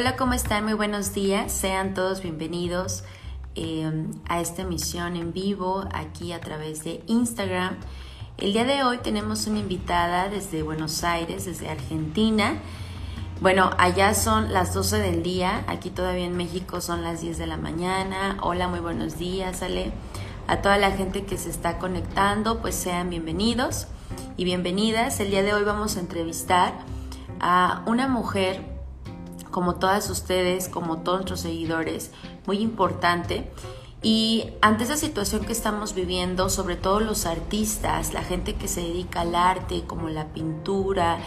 Hola, ¿cómo están? Muy buenos días. Sean todos bienvenidos eh, a esta emisión en vivo aquí a través de Instagram. El día de hoy tenemos una invitada desde Buenos Aires, desde Argentina. Bueno, allá son las 12 del día, aquí todavía en México son las 10 de la mañana. Hola, muy buenos días, Ale. A toda la gente que se está conectando, pues sean bienvenidos y bienvenidas. El día de hoy vamos a entrevistar a una mujer como todas ustedes, como todos nuestros seguidores, muy importante. Y ante esa situación que estamos viviendo, sobre todo los artistas, la gente que se dedica al arte, como la pintura,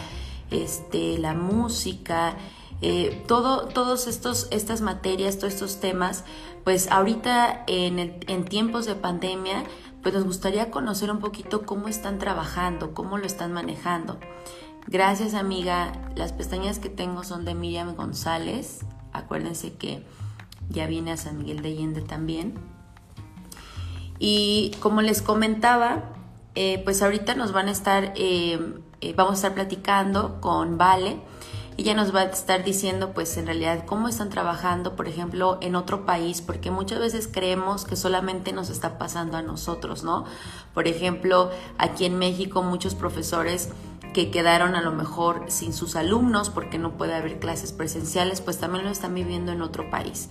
este, la música, eh, todo, todos estos, estas materias, todos estos temas, pues ahorita en, en tiempos de pandemia, pues nos gustaría conocer un poquito cómo están trabajando, cómo lo están manejando. Gracias amiga, las pestañas que tengo son de Miriam González. Acuérdense que ya viene a San Miguel de Allende también. Y como les comentaba, eh, pues ahorita nos van a estar, eh, eh, vamos a estar platicando con Vale. Ella nos va a estar diciendo, pues en realidad, cómo están trabajando, por ejemplo, en otro país, porque muchas veces creemos que solamente nos está pasando a nosotros, ¿no? Por ejemplo, aquí en México muchos profesores que quedaron a lo mejor sin sus alumnos porque no puede haber clases presenciales, pues también lo están viviendo en otro país.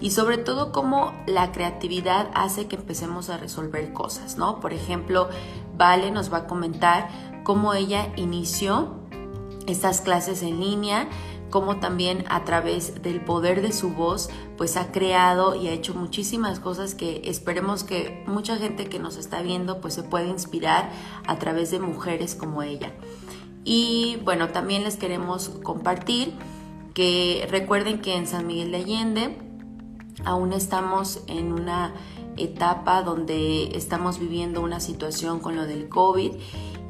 Y sobre todo cómo la creatividad hace que empecemos a resolver cosas, ¿no? Por ejemplo, Vale nos va a comentar cómo ella inició estas clases en línea, cómo también a través del poder de su voz, pues ha creado y ha hecho muchísimas cosas que esperemos que mucha gente que nos está viendo, pues se pueda inspirar a través de mujeres como ella. Y bueno, también les queremos compartir que recuerden que en San Miguel de Allende aún estamos en una etapa donde estamos viviendo una situación con lo del COVID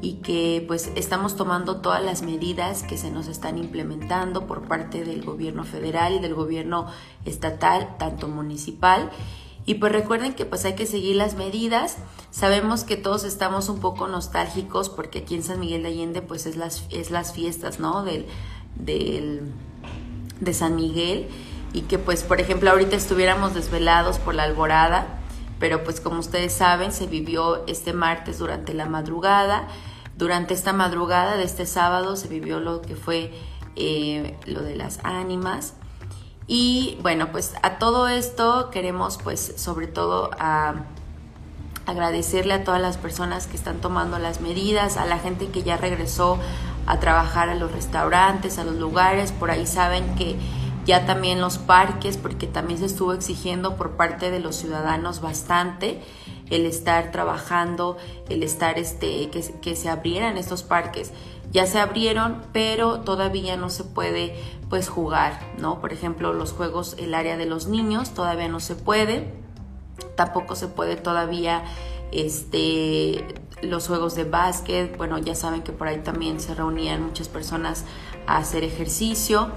y que pues estamos tomando todas las medidas que se nos están implementando por parte del gobierno federal y del gobierno estatal, tanto municipal. Y pues recuerden que pues hay que seguir las medidas. Sabemos que todos estamos un poco nostálgicos porque aquí en San Miguel de Allende pues es las, es las fiestas, ¿no? Del, del, de San Miguel y que pues por ejemplo ahorita estuviéramos desvelados por la alborada, pero pues como ustedes saben se vivió este martes durante la madrugada. Durante esta madrugada de este sábado se vivió lo que fue eh, lo de las ánimas. Y bueno, pues a todo esto queremos pues sobre todo a agradecerle a todas las personas que están tomando las medidas, a la gente que ya regresó a trabajar a los restaurantes, a los lugares, por ahí saben que ya también los parques, porque también se estuvo exigiendo por parte de los ciudadanos bastante el estar trabajando, el estar este, que, que se abrieran estos parques ya se abrieron, pero todavía no se puede pues jugar, ¿no? Por ejemplo, los juegos, el área de los niños todavía no se puede, tampoco se puede todavía este los juegos de básquet, bueno, ya saben que por ahí también se reunían muchas personas a hacer ejercicio.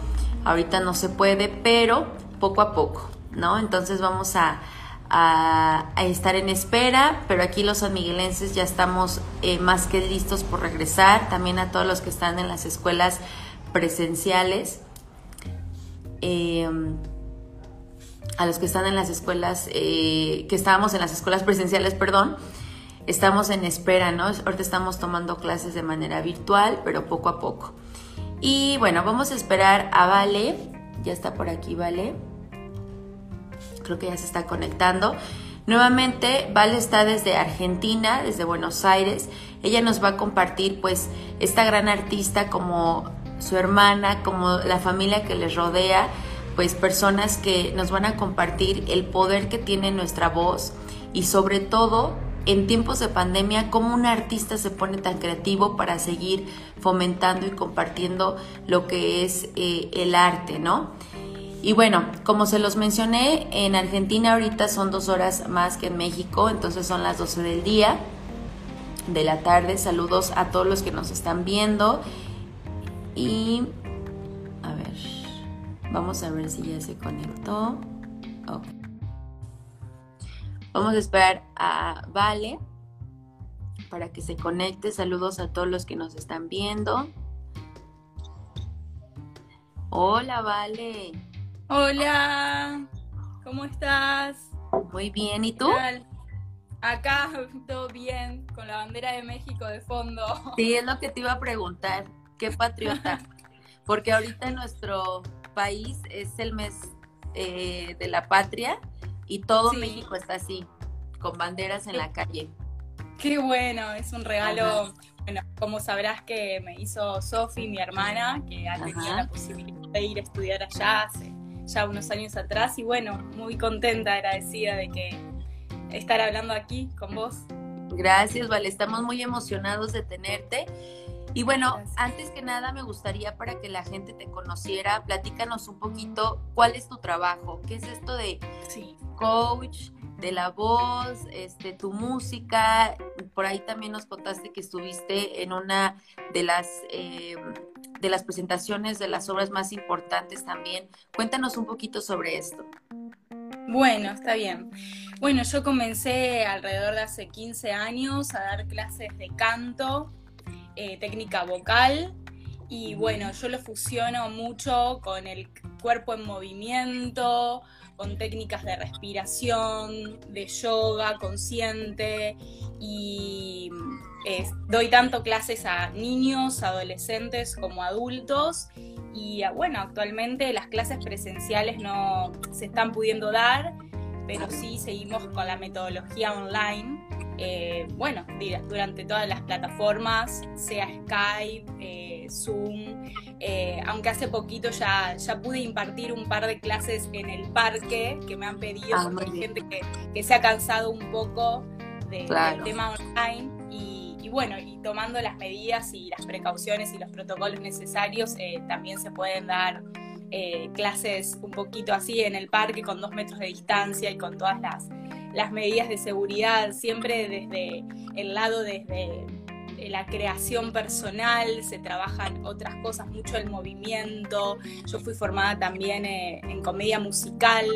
Ahorita no se puede, pero poco a poco, ¿no? Entonces vamos a, a, estar en espera, pero aquí los sanmiguelenses ya estamos eh, más que listos por regresar, también a todos los que están en las escuelas presenciales, em, a los que están en las escuelas, eh, que estábamos en las escuelas presenciales, perdón, estamos en espera, ¿no? Ahorita estamos tomando clases de manera virtual, pero poco a poco. Y bueno, vamos a esperar a Vale, ya está por aquí Vale creo que ya se está conectando. Nuevamente, Vale está desde Argentina, desde Buenos Aires. Ella nos va a compartir pues esta gran artista como su hermana, como la familia que les rodea, pues personas que nos van a compartir el poder que tiene nuestra voz y sobre todo en tiempos de pandemia, cómo un artista se pone tan creativo para seguir fomentando y compartiendo lo que es eh, el arte, ¿no? Y bueno, como se los mencioné, en Argentina ahorita son dos horas más que en México, entonces son las 12 del día, de la tarde. Saludos a todos los que nos están viendo. Y a ver, vamos a ver si ya se conectó. Vamos a esperar a Vale para que se conecte. Saludos a todos los que nos están viendo. Hola, Vale. Hola, ¿cómo estás? Muy bien, ¿y tú? Acá todo bien, con la bandera de México de fondo. Sí, es lo que te iba a preguntar, ¿qué patriota? Porque ahorita en nuestro país es el mes eh, de la patria y todo México está así, con banderas en la calle. Qué bueno, es un regalo. Bueno, como sabrás que me hizo Sofi, mi hermana, que ha tenido la posibilidad de ir a estudiar allá hace ya unos años atrás y bueno, muy contenta, agradecida de que estar hablando aquí con vos. Gracias, Vale, estamos muy emocionados de tenerte. Y bueno, antes que nada me gustaría para que la gente te conociera, platícanos un poquito cuál es tu trabajo, qué es esto de coach, de la voz, este, tu música. Por ahí también nos contaste que estuviste en una de las eh, de las presentaciones de las obras más importantes también. Cuéntanos un poquito sobre esto. Bueno, está bien. Bueno, yo comencé alrededor de hace 15 años a dar clases de canto, eh, técnica vocal, y bueno, yo lo fusiono mucho con el cuerpo en movimiento, con técnicas de respiración, de yoga consciente y doy tanto clases a niños, adolescentes como adultos y ah, bueno, actualmente las clases presenciales no se están pudiendo dar, pero sí seguimos con la metodología online. Eh, bueno, durante todas las plataformas, sea Skype, eh, Zoom, eh, aunque hace poquito ya, ya pude impartir un par de clases en el parque que me han pedido, ah, porque hay gente que, se ha cansado un poco del tema online y bueno, y tomando las medidas y las precauciones y los protocolos necesarios, también se pueden dar clases un poquito así en el parque con dos metros de distancia y con todas las, las medidas de seguridad, siempre desde el lado, desde la creación personal, se trabajan otras cosas, mucho el movimiento. Yo fui formada también eh, en comedia musical,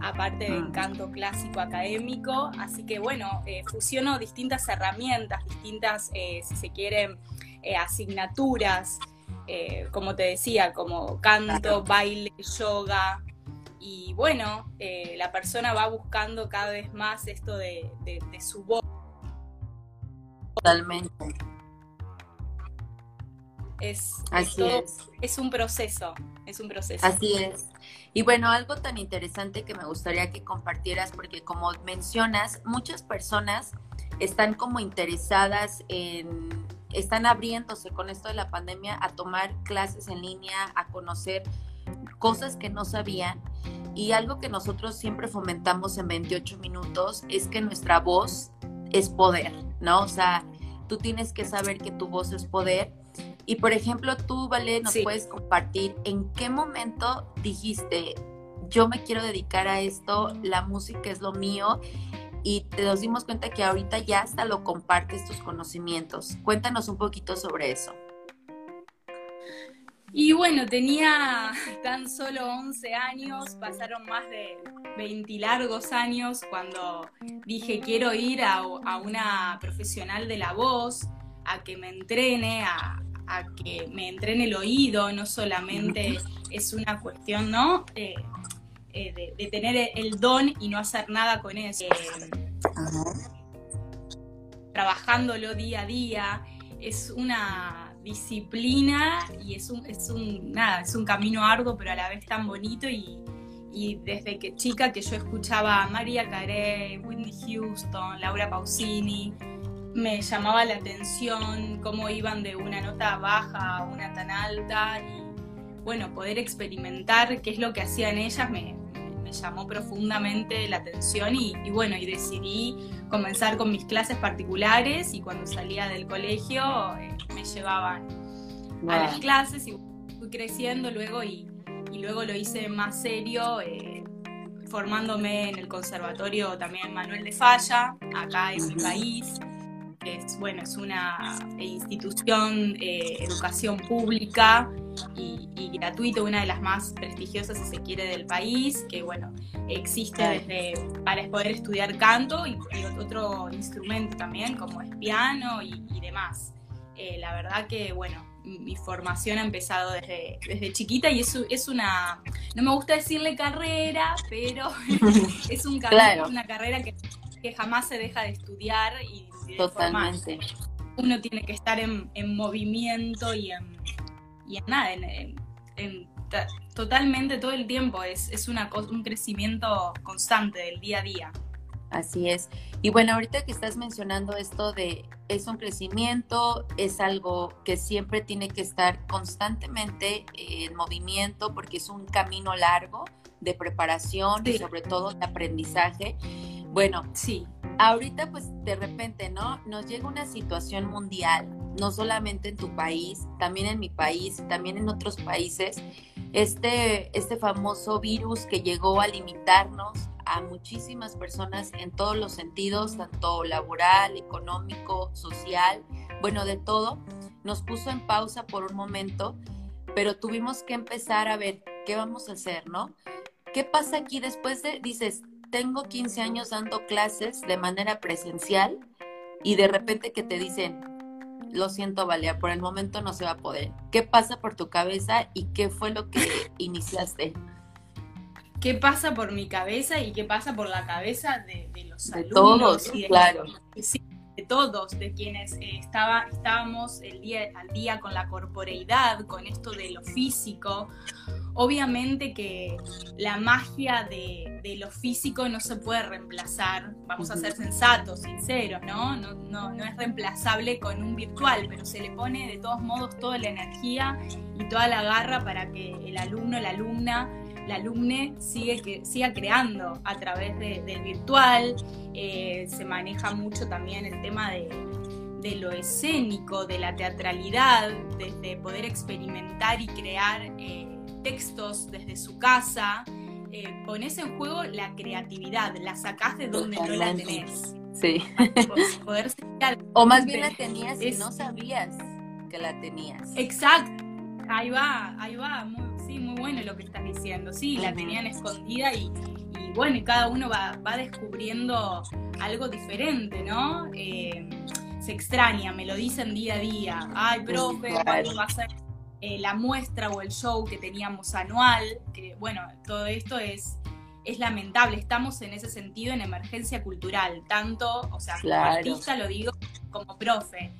aparte de mm. canto clásico académico. Así que bueno, eh, fusiono distintas herramientas, distintas, eh, si se quieren, asignaturas, como te decía, como canto, baile, yoga. Y bueno, la persona va buscando cada vez más esto de, de su voz. Totalmente. Es, Así es, es. un proceso, es un proceso. Así es. Y bueno, algo tan interesante que me gustaría que compartieras, porque como mencionas, muchas personas están como interesadas en, están abriéndose con esto de la pandemia a tomar clases en línea, a conocer cosas que no sabían. Y algo que nosotros siempre fomentamos en 28 minutos es que nuestra voz es poder, ¿no? O sea, tú tienes que saber que tu voz es poder y por ejemplo, tú, Vale, nos puedes compartir en qué momento dijiste, yo me quiero dedicar a esto, la música es lo mío, y te nos dimos cuenta que ahorita ya hasta lo compartes tus conocimientos. Cuéntanos un poquito sobre eso. Y bueno, tenía tan solo 11 años, pasaron más de 20 largos años cuando dije quiero ir a, a una profesional de la voz, a que me entrene, a, a que me entrene el oído, no solamente es una cuestión, ¿no? Eh, eh, de, tener el don y no hacer nada con eso. trabajándolo día a día, es una disciplina y es un, es un, nada, es un camino arduo, pero a la vez tan bonito y, desde que chica que yo escuchaba a María Carey, Whitney Houston, Laura Pausini, me llamaba la atención cómo iban de una nota baja a una tan alta y bueno, poder experimentar qué es lo que hacían ellas me, llamó profundamente la atención y, bueno, y decidí comenzar con mis clases particulares y cuando salía del colegio eh, me llevaban a las clases y fui creciendo luego y, luego lo hice más serio. Eh, formándome en el conservatorio también Manuel de Falla, acá en mi país, es, bueno, es una institución, eh, educación pública y, gratuita, una de las más prestigiosas, si se quiere, del país, que, bueno, existe desde para poder estudiar canto y, otro instrumento también, como es piano y, demás. Eh, la verdad que, bueno, mi formación ha empezado desde, desde chiquita y es, es una, no me gusta decirle carrera, pero es un una carrera que, jamás se deja de estudiar y de Totalmente. Uno tiene que estar en, movimiento y en, y en nada, en, totalmente todo el tiempo, es, es una, un crecimiento constante del día a día. Así es. Y bueno, ahorita que estás mencionando esto de es un crecimiento, es algo que siempre tiene que estar constantemente en movimiento porque es un camino largo de preparación y sobre todo de aprendizaje. Bueno, sí. Ahorita pues de repente, ¿no? Nos llega una situación mundial, no solamente en tu país, también en mi país, también en otros países. Este, este famoso virus que llegó a limitarnos, a muchísimas personas en todos los sentidos, tanto laboral, económico, social, bueno, de todo. Nos puso en pausa por un momento, pero tuvimos que empezar a ver qué vamos a hacer, ¿no? ¿Qué pasa aquí después de, dices, tengo 15 años dando clases de manera presencial y de repente que te dicen, lo siento, Valea, por el momento no se va a poder. ¿Qué pasa por tu cabeza y qué fue lo que iniciaste? qué pasa por mi cabeza y qué pasa por la cabeza de, los de Todos, claro. De todos, de quienes eh, estaba, estábamos el día, al día con la corporeidad, con esto de lo físico. Obviamente que la magia de, lo físico no se puede reemplazar, vamos a ser sensatos, sinceros, ¿no? No, ¿no? no es reemplazable con un virtual, pero se le pone de todos modos toda la energía y toda la garra para que el alumno, la alumna la alumne sigue que, siga creando a través del virtual. Eh, se maneja mucho también el tema de, lo escénico, de la teatralidad, desde poder experimentar y crear eh, textos desde su casa. Eh, pones en juego la creatividad, la sacás de donde no la tenés. Sí. o más bien la tenías y no sabías que la tenías. Exacto. Ahí va, ahí va, sí, muy bueno lo que estás diciendo. Sí, la tenían escondida y, bueno, y cada uno va, descubriendo algo diferente, ¿no? Eh, se extraña, me lo dicen día a día. Ay, profe, ¿cuándo va a ser eh, la muestra o el show que teníamos anual? Que bueno, todo esto es es lamentable. Estamos en ese sentido en emergencia cultural, tanto, o sea, como artista lo digo, como profe.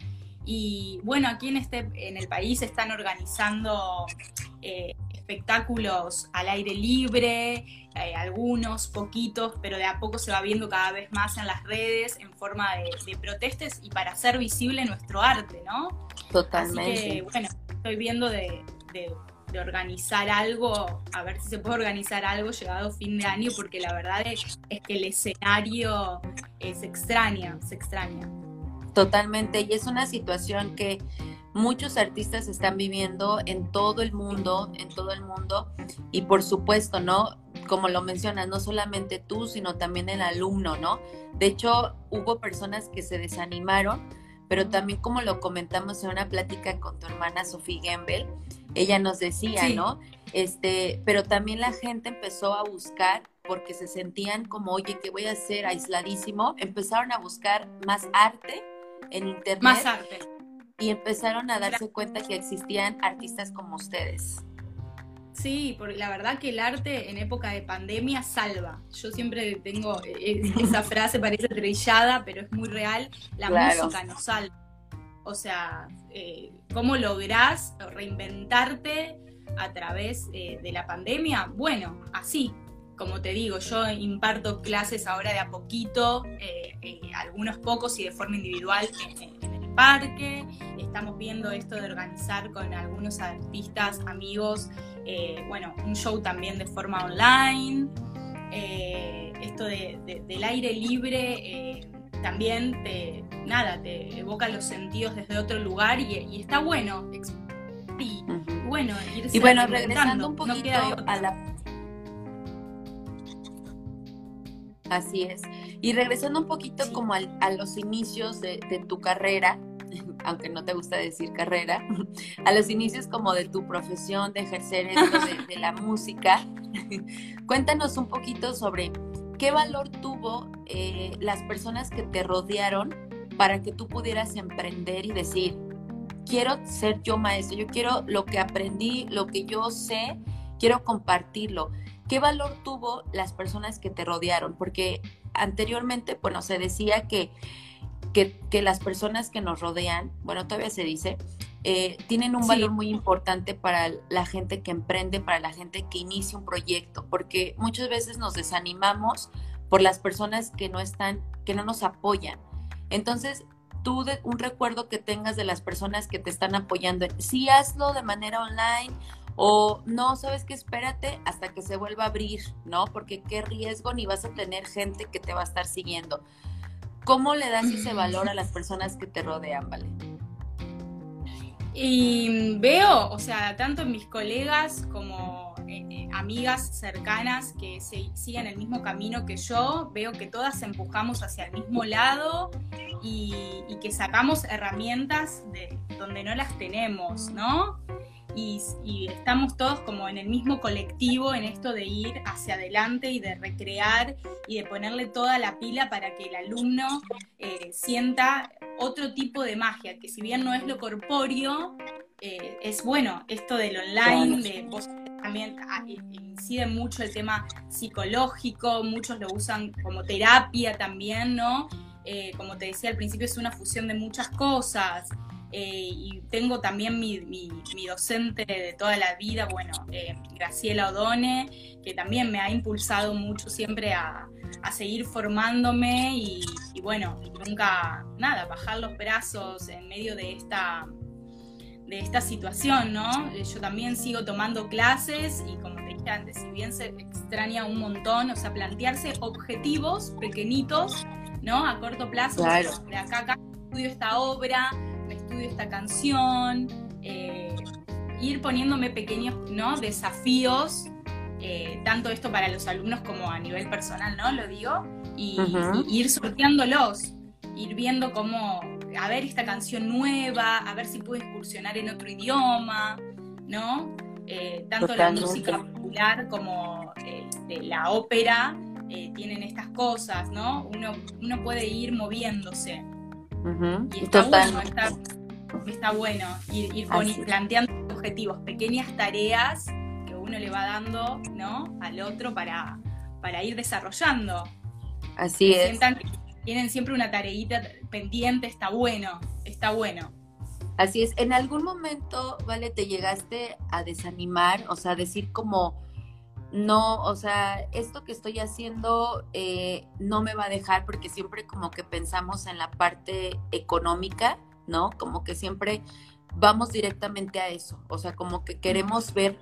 Y bueno, aquí en, este, en el país están organizando eh, espectáculos al aire libre, eh, algunos, poquitos, pero de a poco se va viendo cada vez más en las redes en forma de, protestas y para hacer visible nuestro arte, ¿no? Totalmente. Así que, bueno, estoy viendo de, organizar algo, a ver si se puede organizar algo llegado fin de año, porque la verdad es, es que el escenario se extraña, se extraña. Totalmente, y es una situación que muchos artistas están viviendo en todo el mundo, en todo el mundo, y por supuesto, ¿no? Como lo mencionas, no solamente tú, sino también el alumno, ¿no? De hecho, hubo personas que se desanimaron, pero también como lo comentamos en una plática con tu hermana Sofía Gembel, ella nos decía, ¿no? Este, pero también la gente empezó a buscar porque se sentían como, oye, ¿qué voy a hacer aisladísimo? Empezaron a buscar más arte en internet. Más arte y empezaron a darse cuenta que existían artistas como ustedes. Sí, porque la verdad que el arte en época de pandemia salva. Yo siempre tengo eh, eh, esa frase, parece trillada, pero es muy real. La música nos salva. O sea, eh, ¿cómo lográs reinventarte a través de la pandemia? Bueno, así, como te digo, yo imparto clases ahora de a poquito, algunos pocos y de forma individual parque. Estamos viendo esto de organizar con algunos artistas, amigos, eh, bueno, un show también de forma online. Eh, esto del aire libre eh, también te, nada, te evoca los sentidos desde otro lugar y, está bueno. Y, bueno, y bueno, regresando un poquito a la Así es. Y regresando un poquito como a los inicios de, tu carrera, aunque no te gusta decir carrera, a los inicios como de tu profesión, de ejercer esto de, la música, cuéntanos un poquito sobre qué valor tuvo eh, las personas que te rodearon para que tú pudieras emprender y decir, quiero ser yo maestro, yo quiero lo que aprendí, lo que yo sé, quiero compartirlo. ¿Qué valor tuvo las personas que te rodearon? Porque anteriormente, bueno, se decía que, que, las personas que nos rodean, bueno, todavía se dice, eh, tienen un valor muy importante para la gente que emprende, para la gente que inicia un proyecto, porque muchas veces nos desanimamos por las personas que no están, que no nos apoyan. Entonces, tú de, un recuerdo que tengas de las personas que te están apoyando, sí hazlo de manera online o no, sabes que espérate hasta que se vuelva a abrir, ¿no? Porque qué riesgo ni vas a tener gente que te va a estar siguiendo. ¿Cómo le das ese valor a las personas que te rodean, Vale? Y veo, o sea, tanto en mis colegas como eh, eh, amigas cercanas que se, siguen el mismo camino que yo, veo que todas empujamos hacia el mismo lado y, y que sacamos herramientas de donde no las tenemos, ¿no? Y, estamos todos como en el mismo colectivo en esto de ir hacia adelante y de recrear y de ponerle toda la pila para que el alumno eh, sienta otro tipo de magia, que si bien no es lo corpóreo, eh, es bueno, esto del online, de también ah, incide mucho el tema psicológico, muchos lo usan como terapia también, ¿no? Eh, como te decía al principio, es una fusión de muchas cosas. Eh, y tengo también mi, mi, docente de toda la vida, bueno, eh, Graciela Odone, que también me ha impulsado mucho siempre a, a seguir formándome y, bueno, nunca, nada, bajar los brazos en medio de esta, de esta situación, ¿no? Eh, yo también sigo tomando clases y como te dije antes, si bien se extraña un montón, o sea, plantearse objetivos pequeñitos, ¿no? A corto plazo, claro. de acá acá estudio esta obra, estudio esta canción, eh, ir poniéndome pequeños ¿no? desafíos, eh, tanto esto para los alumnos como a nivel personal, ¿no? Lo digo, y, ir sorteándolos, ir viendo cómo, a ver esta canción nueva, a ver si puedo incursionar en otro idioma, ¿no? Eh, tanto la música popular como la ópera tienen estas cosas, ¿no? Uno, uno puede ir moviéndose. Y está bueno, está, bueno ir, planteando objetivos, pequeñas tareas que uno le va dando ¿no? al otro para, para ir desarrollando. Así es. tienen siempre una tareita pendiente, está bueno, está bueno. Así es. ¿En algún momento, Vale, te llegaste a desanimar? O sea, decir como no, o sea, esto que estoy haciendo eh, no me va a dejar porque siempre como que pensamos en la parte económica, ¿no? Como que siempre vamos directamente a eso, o sea, como que queremos ver,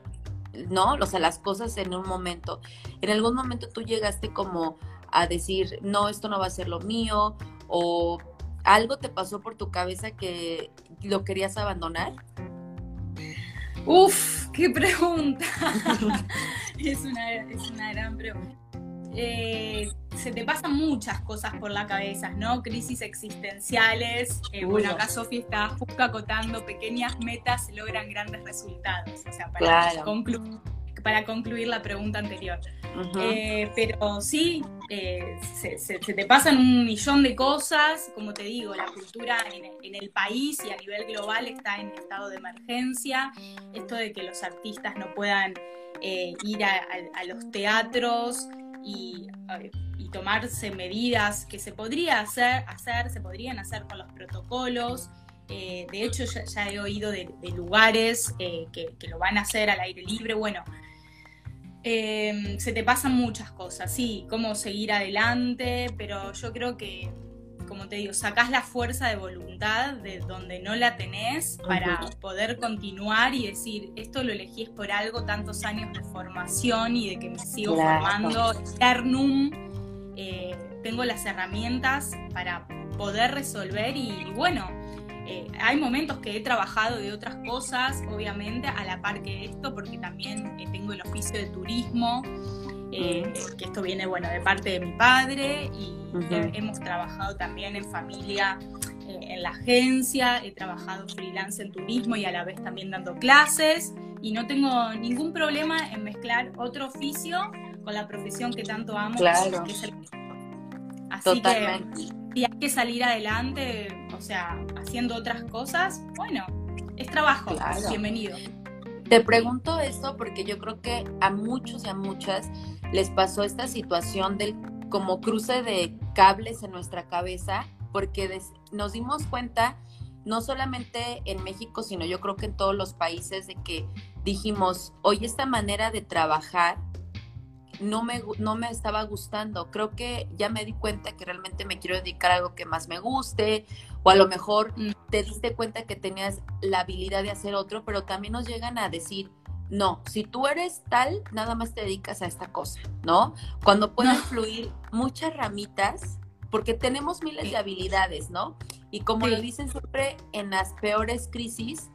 ¿no? O sea, las cosas en un momento. En algún momento tú llegaste como a decir, no, esto no va a ser lo mío, o algo te pasó por tu cabeza que lo querías abandonar. Uf, qué pregunta. es, una, es una gran pregunta. Eh, se te pasan muchas cosas por la cabeza, ¿no? Crisis existenciales. Eh, bueno, acá Sofía está justo acotando pequeñas metas logran grandes resultados. O sea, para, concluir, para concluir la pregunta anterior. Eh, pero sí, se, te pasan un millón de cosas. Como te digo, la cultura en, el país y a nivel global está en estado de emergencia. Esto de que los artistas no puedan ir a los teatros y, tomarse medidas que se podría hacer, hacer, se podrían hacer con los protocolos. Eh, de hecho, ya, he oído de, lugares eh, que, lo van a hacer al aire libre. Bueno, eh, se te pasan muchas cosas, sí, cómo seguir adelante, pero yo creo que como te digo, sacás la fuerza de voluntad de donde no la tenés para poder continuar y decir, esto lo elegí es por algo, tantos años de formación y de que me sigo formando, eternum, eh, tengo las herramientas para poder resolver y, bueno, eh, hay momentos que he trabajado de otras cosas, obviamente, a la par que esto, porque también eh, tengo el oficio de turismo, que esto viene, bueno, de parte de mi padre y hemos trabajado también en familia eh, en la agencia, he trabajado freelance en turismo y a la vez también dando clases y no tengo ningún problema en mezclar otro oficio con la profesión que tanto amo, claro. Así que si hay que salir adelante, o sea, haciendo otras cosas, bueno, es trabajo, bienvenido. Te pregunto esto porque yo creo que a muchos y a muchas les pasó esta situación del como cruce de cables en nuestra cabeza, porque nos dimos cuenta, no solamente en México, sino yo creo que en todos los países, de que dijimos, oye, esta manera de trabajar no me, no me estaba gustando. Creo que ya me di cuenta que realmente me quiero dedicar a algo que más me guste, o a lo mejor mm. te diste cuenta que tenías la habilidad de hacer otro, pero también nos llegan a decir, no, si tú eres tal, nada más te dedicas a esta cosa, ¿no? Cuando pueden fluir muchas ramitas, porque tenemos miles de habilidades, ¿no? Y como lo dicen siempre, en las peores crisis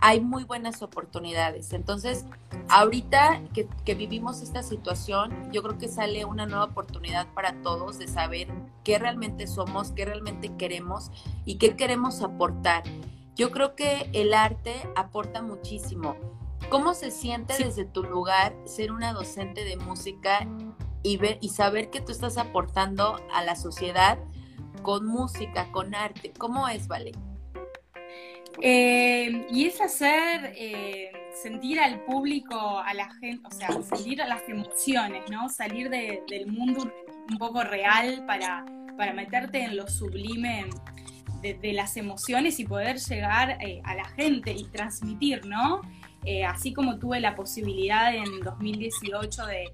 hay muy buenas oportunidades. Entonces, ahorita que, que, vivimos esta situación, yo creo que sale una nueva oportunidad para todos de saber qué realmente somos, qué realmente queremos y qué queremos aportar. Yo creo que el arte aporta muchísimo ¿Cómo se siente desde tu lugar ser una docente de música y ver y saber que tú estás aportando a la sociedad con música, con arte? ¿Cómo es, Vale? Eh, y es hacer eh, sentir al público, a la gente, o sea, sentir las emociones, ¿no? Salir del mundo un poco real para, para meterte en lo sublime de, las emociones y poder llegar eh, a la gente y transmitir, ¿no? Eh, así como tuve la posibilidad en 2018 de,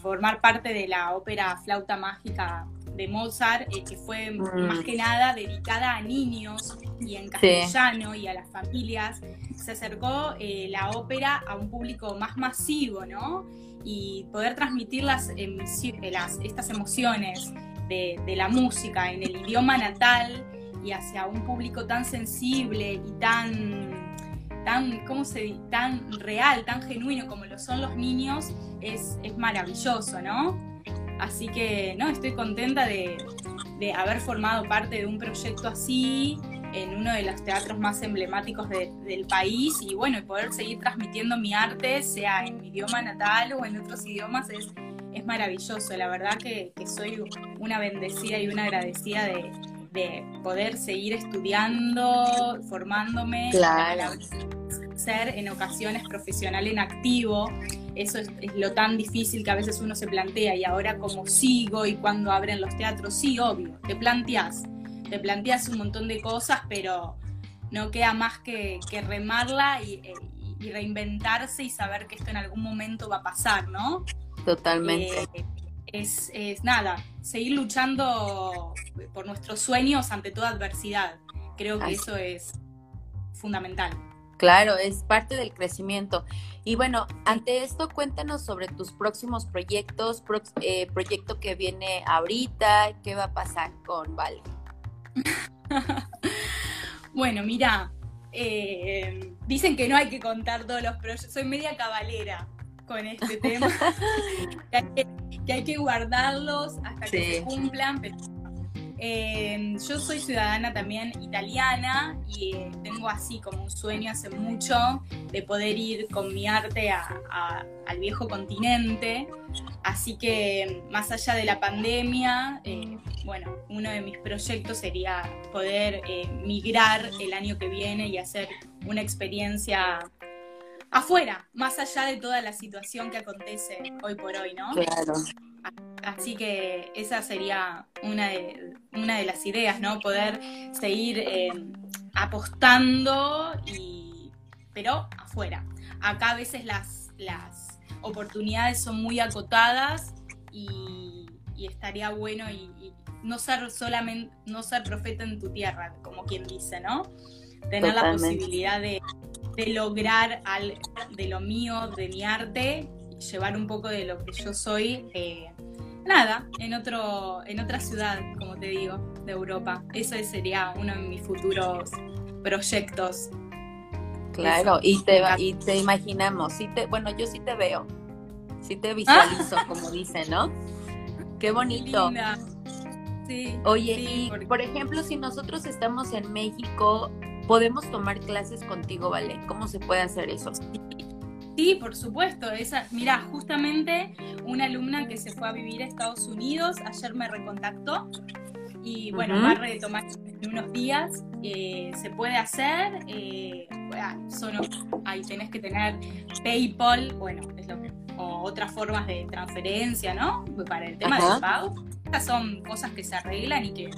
formar parte de la ópera Flauta Mágica de Mozart, eh, que fue mm. más que nada dedicada a niños y en castellano y a las familias, se acercó eh, la ópera a un público más masivo, ¿no? Y poder transmitir las, estas emociones de, de la música en el idioma natal y hacia un público tan sensible y tan tan, ¿cómo se tan real, tan genuino como lo son los niños, es, es maravilloso, ¿no? Así que, no, estoy contenta de, haber formado parte de un proyecto así en uno de los teatros más emblemáticos del país y bueno, poder seguir transmitiendo mi arte, sea en mi idioma natal o en otros idiomas, es, es maravilloso. La verdad que soy una bendecida y una agradecida de, de poder seguir estudiando, formándome, claro. ser en ocasiones profesional en activo. Eso es, lo tan difícil que a veces uno se plantea y ahora como sigo y cuando abren los teatros, sí, obvio, te planteas, te planteas un montón de cosas, pero no queda más que, remarla y, reinventarse y saber que esto en algún momento va a pasar, ¿no? Totalmente. Eh, es, nada, seguir luchando por nuestros sueños ante toda adversidad. Creo que eso es fundamental. Claro, es parte del crecimiento. Y bueno, ante esto, cuéntanos sobre tus próximos proyectos, eh, proyecto que viene ahorita, qué va a pasar con Vale. bueno, mira, eh, dicen que no hay que contar todos los proyectos, soy media cabalera con este tema, que, hay que, guardarlos hasta que se cumplan. Eh, yo soy ciudadana también italiana y eh, tengo así como un sueño hace mucho de poder ir con mi arte al viejo continente. Así que más allá de la pandemia, eh, bueno, uno de mis proyectos sería poder migrar el año que viene y hacer una experiencia afuera, más allá de toda la situación que acontece hoy por hoy, ¿no? Claro. Así que esa sería una de, una de las ideas, ¿no? Poder seguir eh, apostando, y, pero afuera. Acá a veces las, las oportunidades son muy acotadas y, estaría bueno y, no ser solamente, no ser profeta en tu tierra, como quien dice, ¿no? Tener la posibilidad de, de lograr al, de lo mío, de mi arte, llevar un poco de lo que yo soy, eh, nada, en, otro, en otra ciudad, como te digo, de Europa. Ese sería uno de mis futuros proyectos. Claro, y te, y te imaginamos, sí te, bueno, yo sí te veo, sí te visualizo, como dicen, ¿no? Qué bonito. Sí, Oye, y por ejemplo, si nosotros estamos en México, podemos tomar clases contigo, ¿vale? ¿Cómo se puede hacer eso? Sí, por supuesto. Esa, mira, justamente una alumna que se fue a vivir a Estados Unidos ayer me recontactó y bueno, va a retomar en unos días. Eh, se puede hacer, eh, ahí tenés que tener PayPal, bueno, es lo que, o otras formas de transferencia, ¿no? Para el tema del pago. Estas son cosas que se arreglan y que,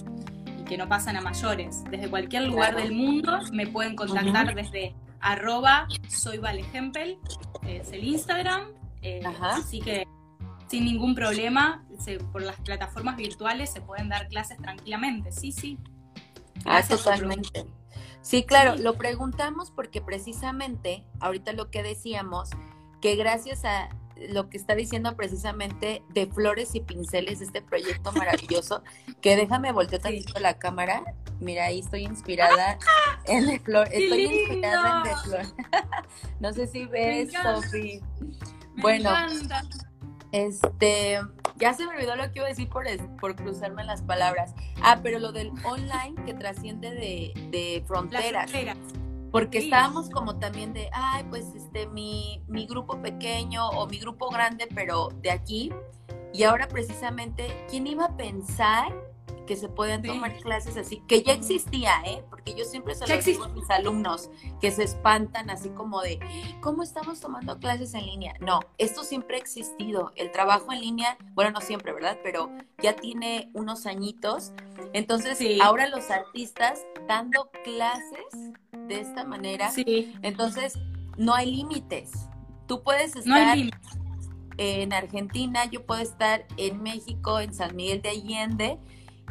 que no pasan a mayores. Desde cualquier lugar del mundo me pueden contactar desde arroba soy es el Instagram. Eh, así que sin ningún problema, por las plataformas virtuales se pueden dar clases tranquilamente. Sí, sí. Ah, totalmente. Sí, claro, lo preguntamos porque precisamente, ahorita lo que decíamos, que gracias a lo que está diciendo precisamente de flores y pinceles, este proyecto maravilloso, que déjame voltear tantito la cámara. Mira, ahí estoy inspirada en de flor. Estoy inspirada en de flor. no sé si ves, Sofi. Bueno, este, ya se me olvidó lo que iba a decir por, por cruzarme las palabras. Ah, pero lo del online que trasciende de, de fronteras. Porque estábamos como también de, ay, pues este, mi, mi grupo pequeño o mi grupo grande, pero de aquí. Y ahora precisamente, ¿quién iba a pensar que se pueden tomar clases así? Que ya existía, ¿eh? Porque yo siempre se lo digo a mis alumnos que se espantan así como de, ¿cómo estamos tomando clases en línea? No, esto siempre ha existido. El trabajo en línea, bueno, no siempre, ¿verdad? Pero ya tiene unos añitos. Entonces, ahora los artistas dando clases de esta manera. Sí. Entonces, no hay límites. Tú puedes estar en Argentina, yo puedo estar en México, en San Miguel de Allende,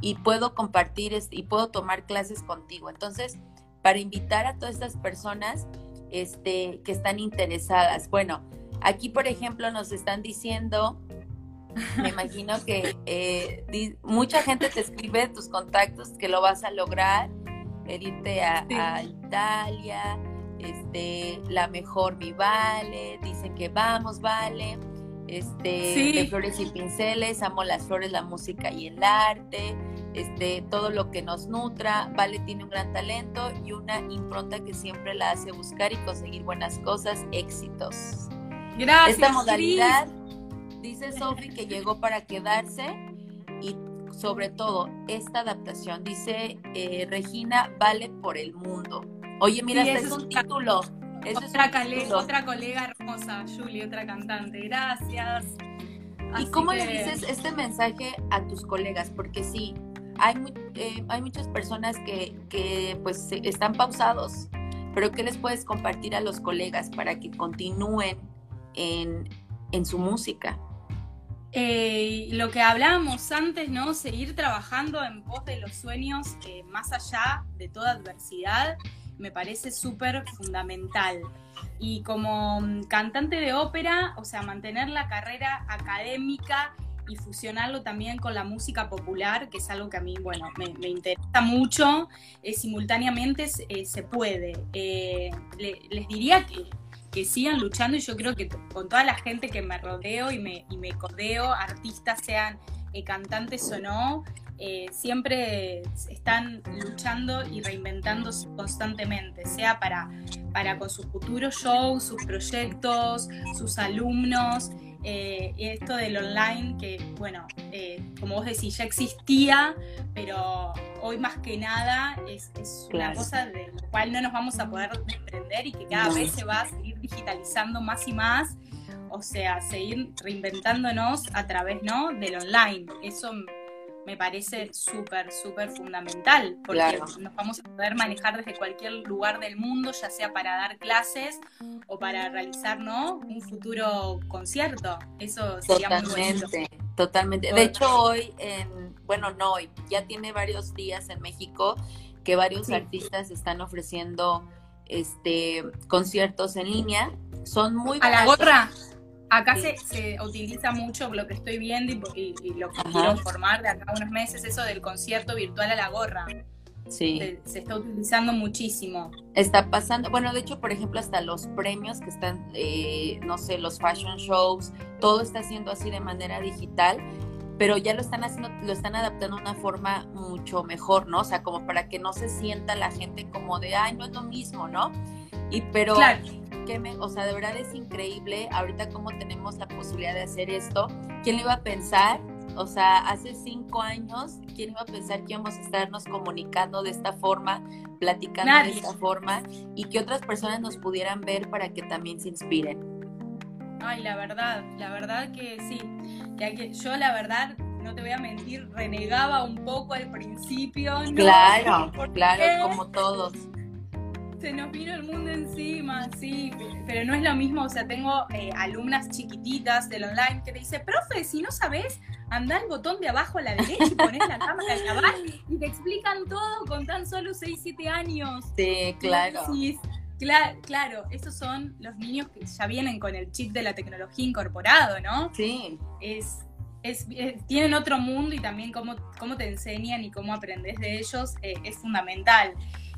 y puedo compartir y puedo tomar clases contigo. Entonces, para invitar a todas estas personas este, que están interesadas. Bueno, aquí, por ejemplo, nos están diciendo, me imagino que eh, mucha gente te escribe tus contactos que lo vas a lograr el irte a, Italia, este, la mejor mi vale, dicen que vamos, vale, este, de flores y pinceles, amo las flores, la música y el arte, este, todo lo que nos nutra, Vale tiene un gran talento y una impronta que siempre la hace buscar y conseguir buenas cosas, éxitos. Gracias. Esta modalidad, dice Sofi, que llegó para quedarse y sobre todo esta adaptación. Dice eh, Regina, vale por el mundo. Oye, mira, este es un título. otra, otra colega hermosa, Julie, otra cantante. Gracias. ¿Y cómo le dices este mensaje a tus colegas? Porque sí, hay, eh, hay muchas personas que, que pues están pausados, pero ¿qué les puedes compartir a los colegas para que continúen en, en su música? Eh, lo que hablábamos antes, ¿no? Seguir trabajando en pos de los sueños eh, más allá de toda adversidad me parece súper fundamental. Y como mm, cantante de ópera, o sea, mantener la carrera académica y fusionarlo también con la música popular, que es algo que a mí, bueno, me, interesa mucho, eh, simultáneamente se puede. les diría que que sigan luchando y yo creo que con toda la gente que me rodeo y me, y me codeo, artistas sean eh, cantantes o no, eh, siempre están luchando y reinventándose constantemente, sea para, para con sus futuros shows, sus proyectos, sus alumnos. Eh, esto del online, que bueno, eh, como vos decís, ya existía, pero hoy más que nada es, una cosa de la cual no nos vamos a poder desprender y que cada vez se va a seguir digitalizando más y más, o sea, seguir reinventándonos a través ¿no? del online. Eso me parece súper, súper fundamental, porque nos vamos a poder manejar desde cualquier lugar del mundo, ya sea para dar clases o para realizar ¿no? un futuro concierto. Eso sería totalmente, muy Totalmente. De hecho, hoy, en, bueno, no hoy, ya tiene varios días en México que varios artistas están ofreciendo este conciertos en línea. Son muy A la gorra. Acá se, utiliza mucho lo que estoy viendo y, lo que quiero formar de acá a unos meses, eso del concierto virtual a la gorra. Sí. Se, está utilizando muchísimo. Está pasando, bueno, de hecho, por ejemplo, hasta los premios que están, eh, no sé, los fashion shows, todo está haciendo así de manera digital, pero ya lo están haciendo, lo están adaptando de una forma mucho mejor, ¿no? O sea, como para que no se sienta la gente como de, ay, no es lo mismo, ¿no? Y pero que me, o sea, de verdad es increíble ahorita cómo tenemos la posibilidad de hacer esto. ¿Quién le iba a pensar? O sea, hace cinco años, ¿quién iba a pensar que íbamos a estarnos comunicando de esta forma, platicando de esta forma y que otras personas nos pudieran ver para que también se inspiren. Ay, la verdad, la verdad que sí. Que, yo la verdad, no te voy a mentir, renegaba un poco al principio. Claro, claro, como todos se nos vino el mundo encima, sí, pero no es lo mismo, o sea, tengo eh, alumnas chiquititas del online que te dice, profe, si no sabes, anda al botón de abajo a la derecha y pones la cámara de abajo y te explican todo con tan solo 6, 7 años. Sí, claro. Sí, claro, claro, esos son los niños que ya vienen con el chip de la tecnología incorporado, ¿no? Sí. Es, es, eh, tienen otro mundo y también cómo, cómo te enseñan y cómo aprendes de ellos eh, es fundamental.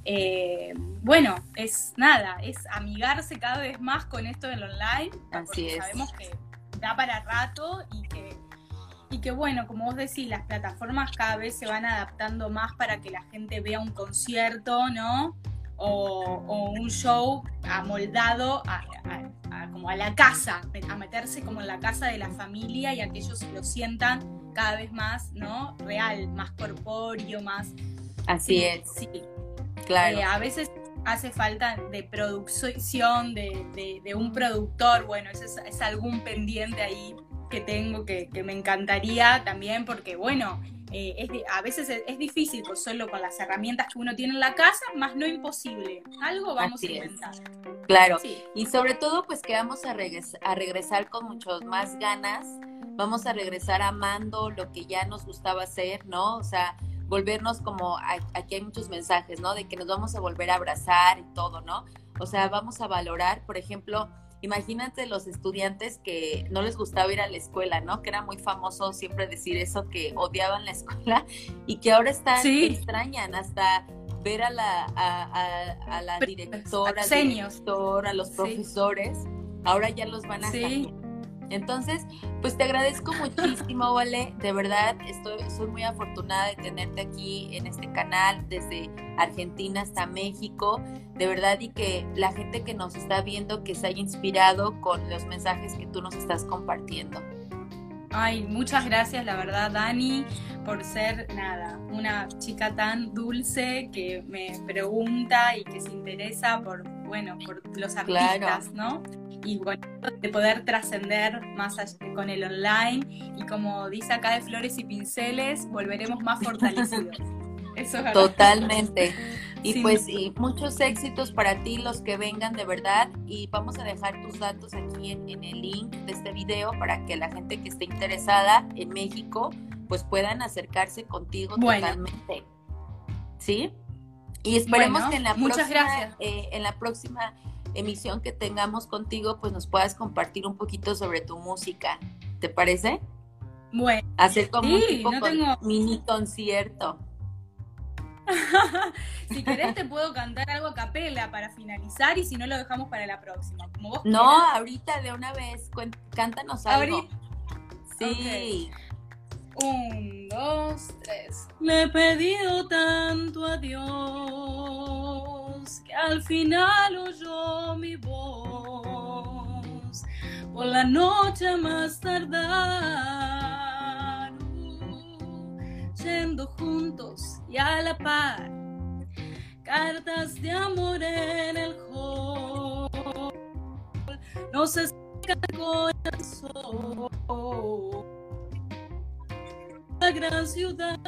Eh, bueno, es nada, es amigarse cada vez más con esto del online. Así es. Sabemos que da para rato y que, y que, bueno, como vos decís, las plataformas cada vez se van adaptando más para que la gente vea un concierto, ¿no? O, un show amoldado a, como a la casa, a meterse como en la casa de la familia y a que ellos lo sientan cada vez más, ¿no? Real, más corpóreo, más... Así es. Sí. Claro. Eh, a veces hace falta de producción, de, un productor, bueno, ese es, algún pendiente ahí que tengo que, me encantaría también, porque bueno, eh, a veces es, difícil pues solo con las herramientas que uno tiene en la casa, más no imposible. Algo vamos a inventar. Claro, y sobre todo pues que vamos a, a regresar con muchas más ganas, vamos a regresar amando lo que ya nos gustaba hacer, ¿no? O sea, volvernos como, aquí hay muchos mensajes, ¿no? De que nos vamos a volver a abrazar y todo, ¿no? O sea, vamos a valorar, por ejemplo, imagínate los estudiantes que no les gustaba ir a la escuela, ¿no? Que era muy famoso siempre decir eso, que odiaban la escuela y que ahora están, sí. extrañan hasta ver a la, a, la directora, al director, a los profesores, ahora ya los van a sí. Entonces, pues te agradezco muchísimo, Vale. De verdad, estoy, soy muy afortunada de tenerte aquí en este canal, desde Argentina hasta México. De verdad, y que la gente que nos está viendo, que se haya inspirado con los mensajes que tú nos estás compartiendo. Ay, muchas gracias, la verdad, Dani, por ser, nada, una chica tan dulce que me pregunta y que se interesa por, bueno, por los artistas, ¿no? y bueno, de poder trascender más con el online y como dice acá de Flores y Pinceles, volveremos más fortalecidos. Eso es Totalmente. Y pues y muchos éxitos para ti, los que vengan de verdad. Y vamos a dejar tus datos aquí en, el link de este video para que la gente que esté interesada en México, pues puedan acercarse contigo totalmente. ¿Sí? Y esperemos que en la muchas gracias. Eh, en la próxima emisión que tengamos contigo, pues nos puedas compartir un poquito sobre tu música. ¿Te parece? Bueno. Hacer como un tipo mini concierto. si querés te puedo cantar algo a capela para finalizar y si no lo dejamos para la próxima. no, ahorita de una vez, cántanos algo. Sí. Un, dos, tres. Le he pedido tanto a Dios que al final oyó mi voz. Por la noche más tardar, yendo juntos y a la par, cartas de amor en el hall. No se seca el corazón la gran ciudad,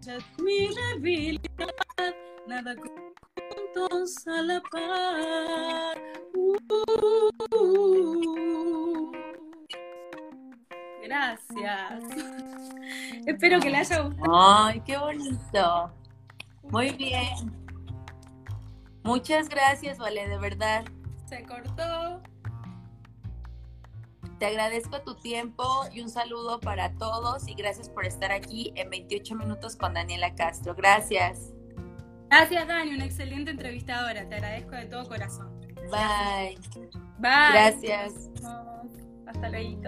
ya es mi debilidad, nada juntos a la par. Uh, gracias. Espero que le haya gustado. Ay, qué bonito. Muy bien. Muchas gracias, Vale, de verdad. Se cortó. Te agradezco tu tiempo y un saludo para todos y gracias por estar aquí en 28 minutos con Daniela Castro. Gracias. Gracias, Dani, una excelente entrevistadora. Te agradezco de todo corazón. Bye. Bye. Gracias. Hasta luego.